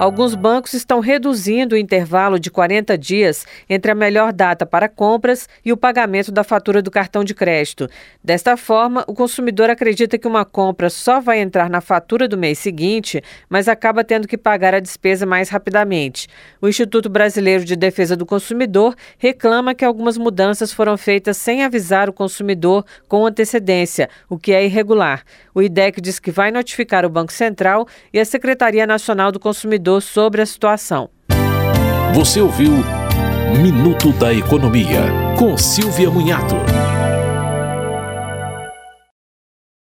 Alguns bancos estão reduzindo o intervalo de 40 dias entre a melhor data para compras e o pagamento da fatura do cartão de crédito. Desta forma, o consumidor acredita que uma compra só vai entrar na fatura do mês seguinte, mas acaba tendo que pagar a despesa mais rapidamente. O Instituto Brasileiro de Defesa do Consumidor reclama que algumas mudanças foram feitas sem avisar o consumidor com antecedência, o que é irregular. O IDEC diz que vai notificar o Banco Central e a Secretaria Nacional do Consumidor sobre a situação. Você ouviu Minuto da Economia, com Silvia Munhato.